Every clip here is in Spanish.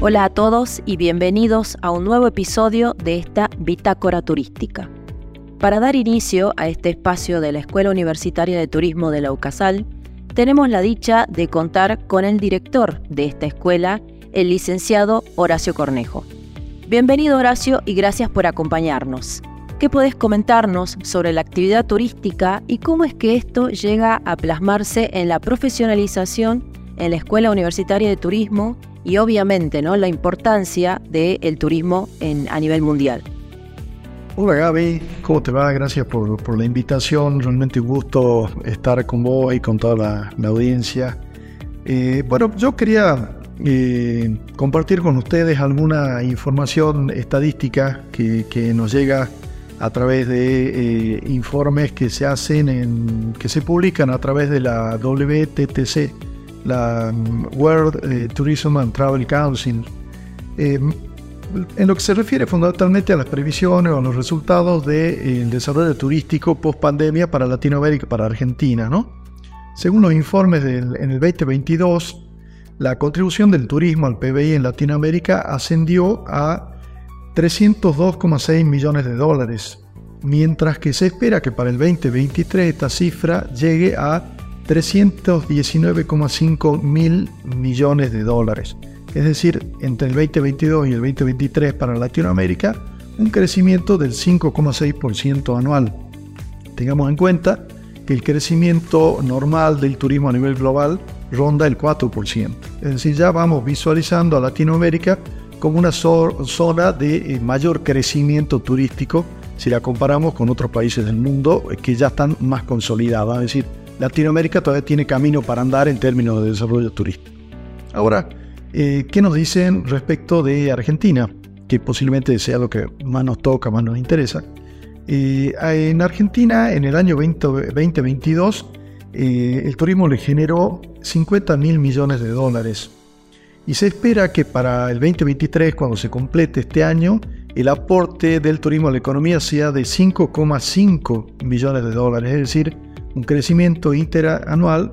Hola a todos y bienvenidos a un nuevo episodio de esta Bitácora Turística. Para dar inicio a este espacio de la Escuela Universitaria de Turismo de la UCASAL, tenemos la dicha de contar con el director de esta escuela, el licenciado Horacio Cornejo. Bienvenido Horacio y gracias por acompañarnos. ¿Qué podés comentarnos sobre la actividad turística y cómo es que esto llega a plasmarse en la profesionalización en la Escuela Universitaria de Turismo y obviamente ¿no? la importancia del turismo a nivel mundial. Hola Gaby, ¿cómo te va? Gracias por, la invitación, realmente un gusto estar con vos y con toda la, audiencia. Eh, bueno, yo quería eh, compartir con ustedes alguna información estadística que, nos llega a través de eh, informes que se hacen, en, que se publican a través de la WTTC, la World eh, Tourism and Travel Council, eh, en lo que se refiere fundamentalmente a las previsiones o a los resultados del eh, desarrollo turístico post pandemia para Latinoamérica y para Argentina. ¿no? Según los informes del, en el 2022, la contribución del turismo al PBI en Latinoamérica ascendió a 302,6 millones de dólares, mientras que se espera que para el 2023 esta cifra llegue a 319,5 mil millones de dólares. Es decir, entre el 2022 y el 2023 para Latinoamérica, un crecimiento del 5,6% anual. Tengamos en cuenta que el crecimiento normal del turismo a nivel global ronda el 4%. Es decir, ya vamos visualizando a Latinoamérica como una zona de eh, mayor crecimiento turístico si la comparamos con otros países del mundo eh, que ya están más consolidados. Es decir, Latinoamérica todavía tiene camino para andar en términos de desarrollo turístico. Ahora, eh, ¿qué nos dicen respecto de Argentina? Que posiblemente sea lo que más nos toca, más nos interesa. Eh, en Argentina, en el año 2022, eh, el turismo le generó 50 mil millones de dólares. Y se espera que para el 2023, cuando se complete este año, el aporte del turismo a la economía sea de 5,5 millones de dólares, es decir, un crecimiento interanual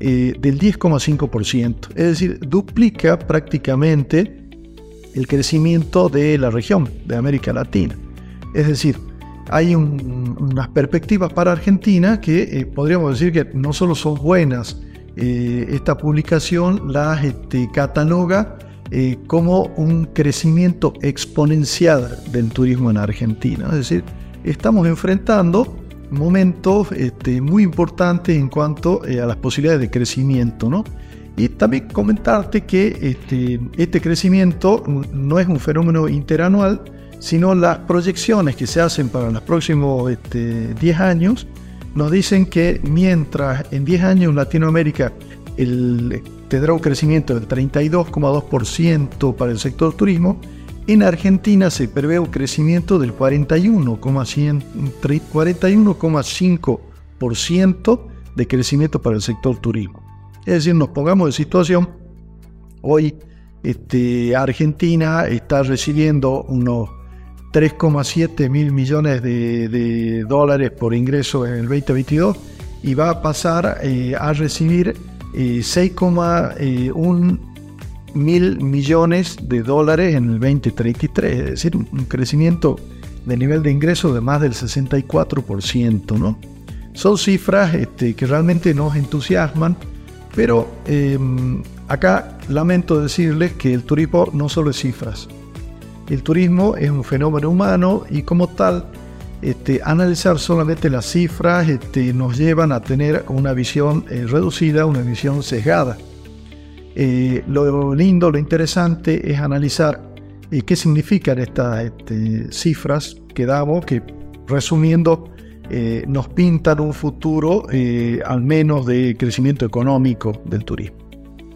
eh, del 10,5%, es decir, duplica prácticamente el crecimiento de la región de América Latina. Es decir, hay unas perspectivas para Argentina que eh, podríamos decir que no solo son buenas, eh, esta publicación las este, cataloga como un crecimiento exponencial del turismo en Argentina. Es decir, estamos enfrentando momento este, muy importante en cuanto eh, a las posibilidades de crecimiento. ¿no? Y también comentarte que este, este crecimiento no es un fenómeno interanual, sino las proyecciones que se hacen para los próximos este, 10 años nos dicen que mientras en 10 años Latinoamérica tendrá un crecimiento del 32,2% para el sector turismo, en Argentina se prevé un crecimiento del 41,5% de crecimiento para el sector turismo. Es decir, nos pongamos de situación, hoy este, Argentina está recibiendo unos 3,7 mil millones de, dólares por ingreso en el 2022 y va a pasar eh, a recibir 6,1 eh, mil millones de dólares en el 2033, es decir, un crecimiento de nivel de ingreso de más del 64%. ¿no? Son cifras este, que realmente nos entusiasman, pero em, acá lamento decirles que el turismo no solo es cifras. El turismo es un fenómeno humano y como tal, este, analizar solamente las cifras este, nos llevan a tener una visión eh, reducida, una visión sesgada. Eh, lo lindo, lo interesante es analizar eh, qué significan estas este, cifras que damos, que resumiendo eh, nos pintan un futuro al menos de crecimiento económico del turismo.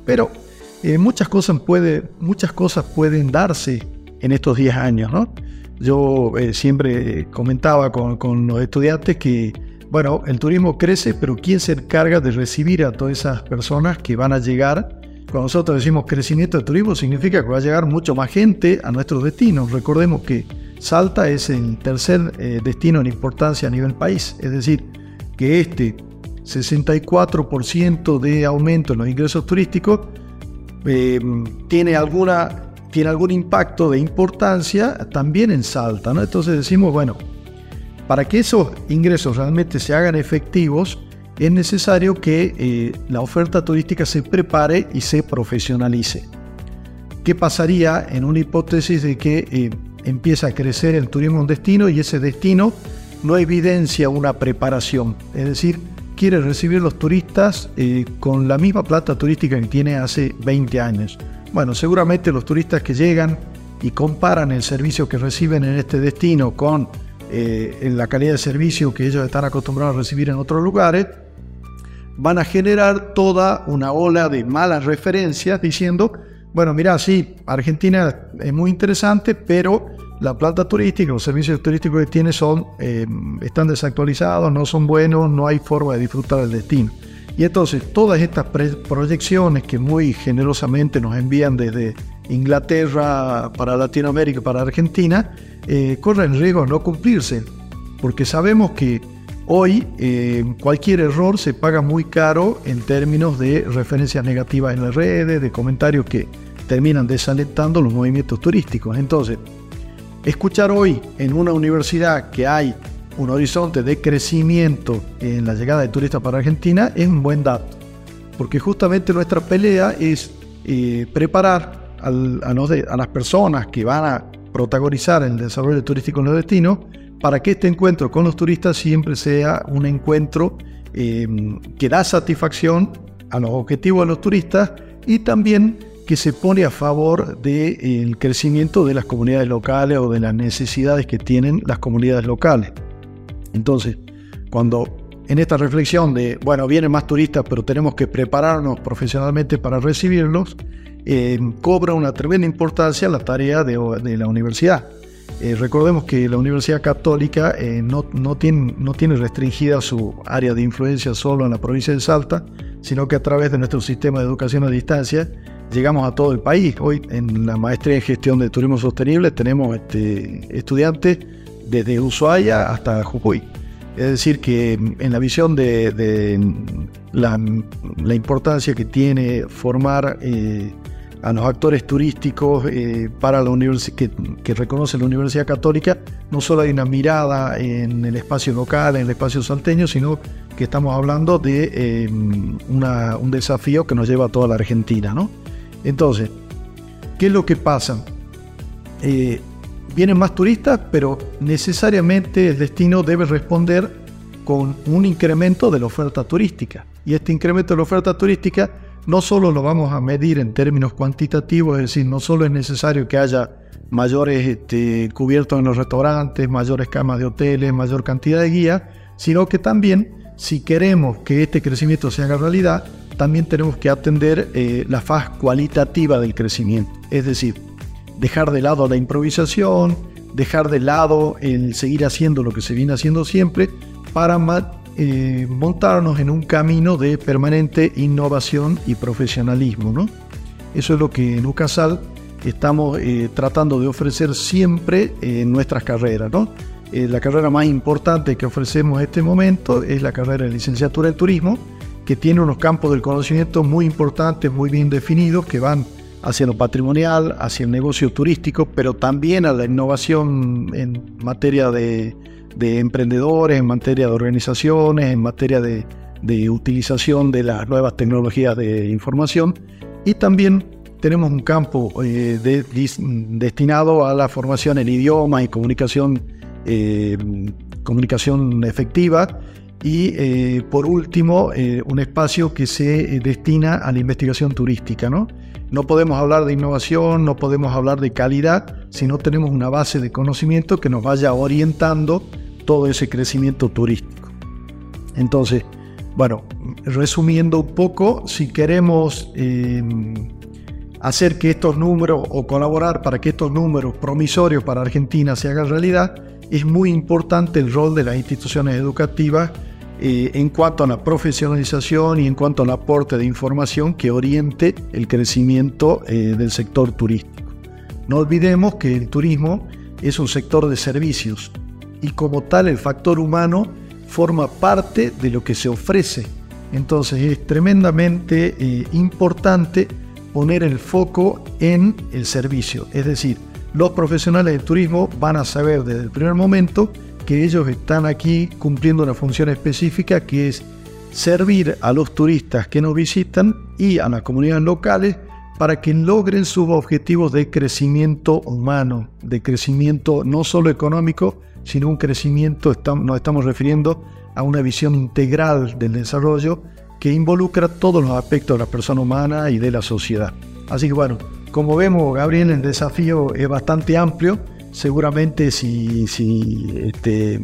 Pero muchas, cosas pueden darse en estos 10 años. ¿no? Yo siempre comentaba con, con los estudiantes que bueno, el turismo crece, pero ¿quién se encarga de recibir a todas esas personas que van a llegar cuando nosotros decimos crecimiento de turismo, significa que va a llegar mucho más gente a nuestros destinos. Recordemos que Salta es el tercer eh, destino en importancia a nivel país, es decir, que este 64% de aumento en los ingresos turísticos em, tiene alguna tiene algún impacto de importancia también en Salta. ¿no? Entonces decimos, bueno, para que esos ingresos realmente se hagan efectivos, es necesario que eh, la oferta turística se prepare y se profesionalice. ¿Qué pasaría en una hipótesis de que eh, empieza a crecer el turismo en un destino y ese destino no evidencia una preparación? Es decir, quiere recibir los turistas eh, con la misma plata turística que tiene hace 20 años. Bueno, seguramente los turistas que llegan y comparan el servicio que reciben en este destino con eh, la calidad de servicio que ellos están acostumbrados a recibir en otros lugares, van a generar toda una ola de malas referencias diciendo, bueno, mira, sí, Argentina es muy interesante, pero la planta turística, los servicios turísticos que tiene son, eh, están desactualizados, no son buenos, no hay forma de disfrutar del destino. Y entonces todas estas proyecciones que muy generosamente nos envían desde Inglaterra para Latinoamérica, para Argentina, eh, corren riesgo de no cumplirse, porque sabemos que hoy eh, cualquier error se paga muy caro en términos de referencias negativas en las redes, de comentarios que terminan desalentando los movimientos turísticos. Entonces, escuchar hoy en una universidad que hay un horizonte de crecimiento en la llegada de turistas para Argentina es un buen dato, porque justamente nuestra pelea es eh, preparar a, las personas que van a protagonizar el desarrollo turístico en los destinos para que este encuentro con los turistas siempre sea un encuentro eh, que da satisfacción a los objetivos de los turistas y también que se pone a favor del crecimiento de las comunidades locales o de las necesidades que tienen las comunidades locales. Entonces, cuando en esta reflexión de, bueno, vienen más turistas, pero tenemos que prepararnos profesionalmente para recibirlos, eh, cobra una tremenda importancia la tarea de, la universidad. Eh, recordemos que la Universidad Católica eh, no, tiene, no tiene restringida su área de influencia solo en la provincia de Salta, sino que a través de nuestro sistema de educación a distancia llegamos a todo el país. Hoy en la maestría en gestión de turismo sostenible tenemos este, estudiantes desde Ushuaia hasta Jujuy. Es decir, que en la visión de, la, importancia que tiene formar eh, a los actores turísticos eh, para la que, que, reconoce la Universidad Católica, no solo hay una mirada en el espacio local, en el espacio salteño, sino que estamos hablando de eh, un desafío que nos lleva a toda la Argentina. ¿no? Entonces, ¿qué es lo que pasa? Vienen más turistas, pero necesariamente el destino debe responder con un incremento de la oferta turística. Y este incremento de la oferta turística no solo lo vamos a medir en términos cuantitativos, es decir, no solo es necesario que haya mayores este, cubiertos en los restaurantes, mayores camas de hoteles, mayor cantidad de guías, sino que también si queremos que este crecimiento se haga realidad, también tenemos que atender eh, la fase cualitativa del crecimiento. Es decir, dejar de lado la improvisación, dejar de lado el seguir haciendo lo que se viene haciendo siempre para eh, montarnos en un camino de permanente innovación y profesionalismo. ¿no? Eso es lo que en UCASAL estamos eh, tratando de ofrecer siempre en nuestras carreras. ¿no? Eh, la carrera más importante que ofrecemos en este momento es la carrera de licenciatura en turismo, que tiene unos campos del conocimiento muy importantes, muy bien definidos, que van hacia lo patrimonial, hacia el negocio turístico, pero también a la innovación en materia de, emprendedores, en materia de organizaciones, en materia de, utilización de las nuevas tecnologías de información. Y también tenemos un campo eh, destinado a la formación en idioma y comunicación, eh, comunicación efectiva y eh, por último un espacio que se destina a la investigación turística. ¿no? No podemos hablar de innovación, no podemos hablar de calidad si no tenemos una base de conocimiento que nos vaya orientando todo ese crecimiento turístico. Entonces, bueno, resumiendo un poco, si queremos eh, hacer que estos números o colaborar para que estos números promisorios para Argentina se hagan realidad, es muy importante el rol de las instituciones educativas eh, en cuanto a la profesionalización y en cuanto al aporte de información que oriente el crecimiento eh, del sector turístico. No olvidemos que el turismo es un sector de servicios y como tal el factor humano forma parte de lo que se ofrece. Entonces es tremendamente eh, importante poner el foco en el servicio. Es decir, los profesionales del turismo van a saber desde el primer momento que ellos están aquí cumpliendo una función específica que es servir a los turistas que nos visitan y a las comunidades locales para que logren sus objetivos de crecimiento humano, de crecimiento no solo económico, sino un crecimiento, nos estamos refiriendo a una visión integral del desarrollo que involucra todos los aspectos de la persona humana y de la sociedad. Así que bueno, como vemos, Gabriel, el desafío es bastante amplio. Seguramente si, si este,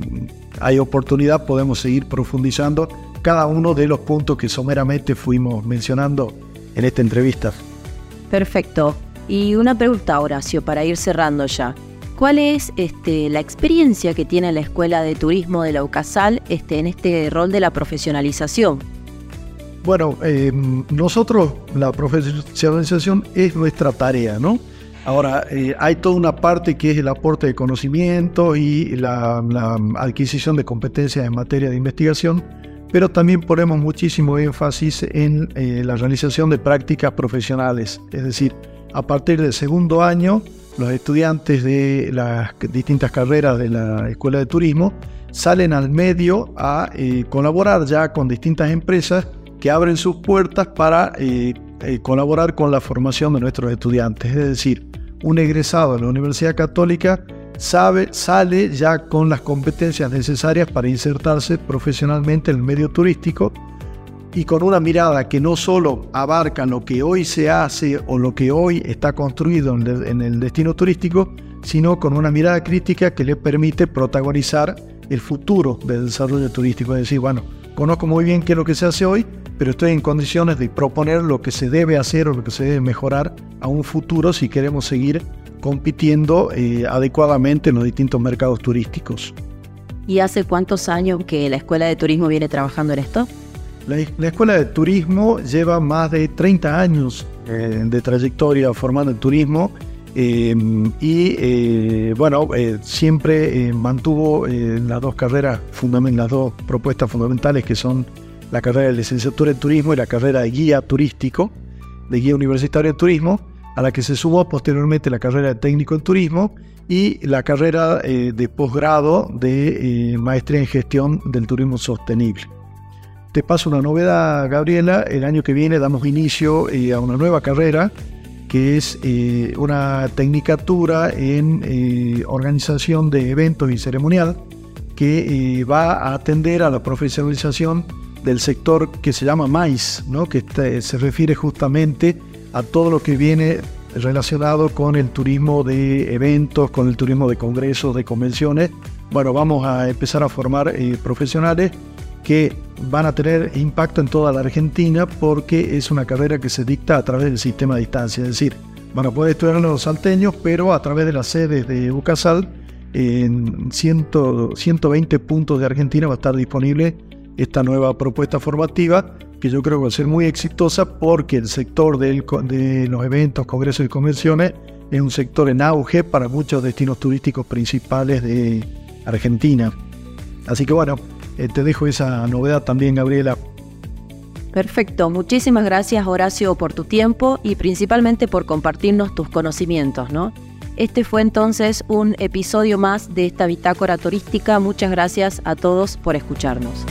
hay oportunidad podemos seguir profundizando cada uno de los puntos que someramente fuimos mencionando en esta entrevista. Perfecto. Y una pregunta, Horacio, para ir cerrando ya. ¿Cuál es este, la experiencia que tiene la Escuela de Turismo de la UCASAL este, en este rol de la profesionalización? Bueno, eh, nosotros, la profesionalización es nuestra tarea, ¿no? Ahora, eh, hay toda una parte que es el aporte de conocimiento y la, adquisición de competencias en materia de investigación, pero también ponemos muchísimo énfasis en eh, la realización de prácticas profesionales, es decir, a partir del segundo año los estudiantes de las distintas carreras de la Escuela de Turismo salen al medio a eh, colaborar ya con distintas empresas que abren sus puertas para eh, eh, colaborar con la formación de nuestros estudiantes. Es decir, un egresado de la Universidad Católica sabe, sale ya con las competencias necesarias para insertarse profesionalmente en el medio turístico y con una mirada que no solo abarca lo que hoy se hace o lo que hoy está construido en el destino turístico, sino con una mirada crítica que le permite protagonizar el futuro del desarrollo turístico. Es decir, bueno, conozco muy bien qué es lo que se hace hoy, pero estoy en condiciones de proponer lo que se debe hacer o lo que se debe mejorar a un futuro si queremos seguir compitiendo eh, adecuadamente en los distintos mercados turísticos. ¿Y hace cuántos años que la Escuela de Turismo viene trabajando en esto? La, Escuela de Turismo lleva más de 30 años eh, de trayectoria formando el turismo em, y eh, bueno, eh, siempre mantuvo las dos carreras, las dos propuestas fundamentales que son la carrera de licenciatura en turismo y la carrera de guía turístico, de guía universitario en turismo, a la que se sumó posteriormente la carrera de técnico en turismo y la carrera de posgrado de maestría en gestión del turismo sostenible. Te paso una novedad, Gabriela. El año que viene damos inicio eh, a una nueva carrera que es eh, una tecnicatura en eh, organización de eventos y ceremonial que va a atender a la profesionalización del sector que se llama MAIS, ¿no? que este, se refiere justamente a todo lo que viene relacionado con el turismo de eventos, con el turismo de congresos, de convenciones. Bueno, vamos a empezar a formar profesionales que van a tener impacto en toda la Argentina porque es una carrera que se dicta a través del sistema de distancia, es decir, van a poder estudiar los salteños, pero a través de las sedes de UCASAL, en 120 puntos de Argentina va a estar disponible esta nueva propuesta formativa que yo creo que va a ser muy exitosa porque el sector de los eventos, congresos y convenciones es un sector en auge para muchos destinos turísticos principales de Argentina. Así que bueno, eh, te dejo esa novedad también, Gabriela. Perfecto, muchísimas gracias Horacio por tu tiempo y principalmente por compartirnos tus conocimientos, ¿no? Este fue entonces un episodio más de esta bitácora turística. Muchas gracias a todos por escucharnos.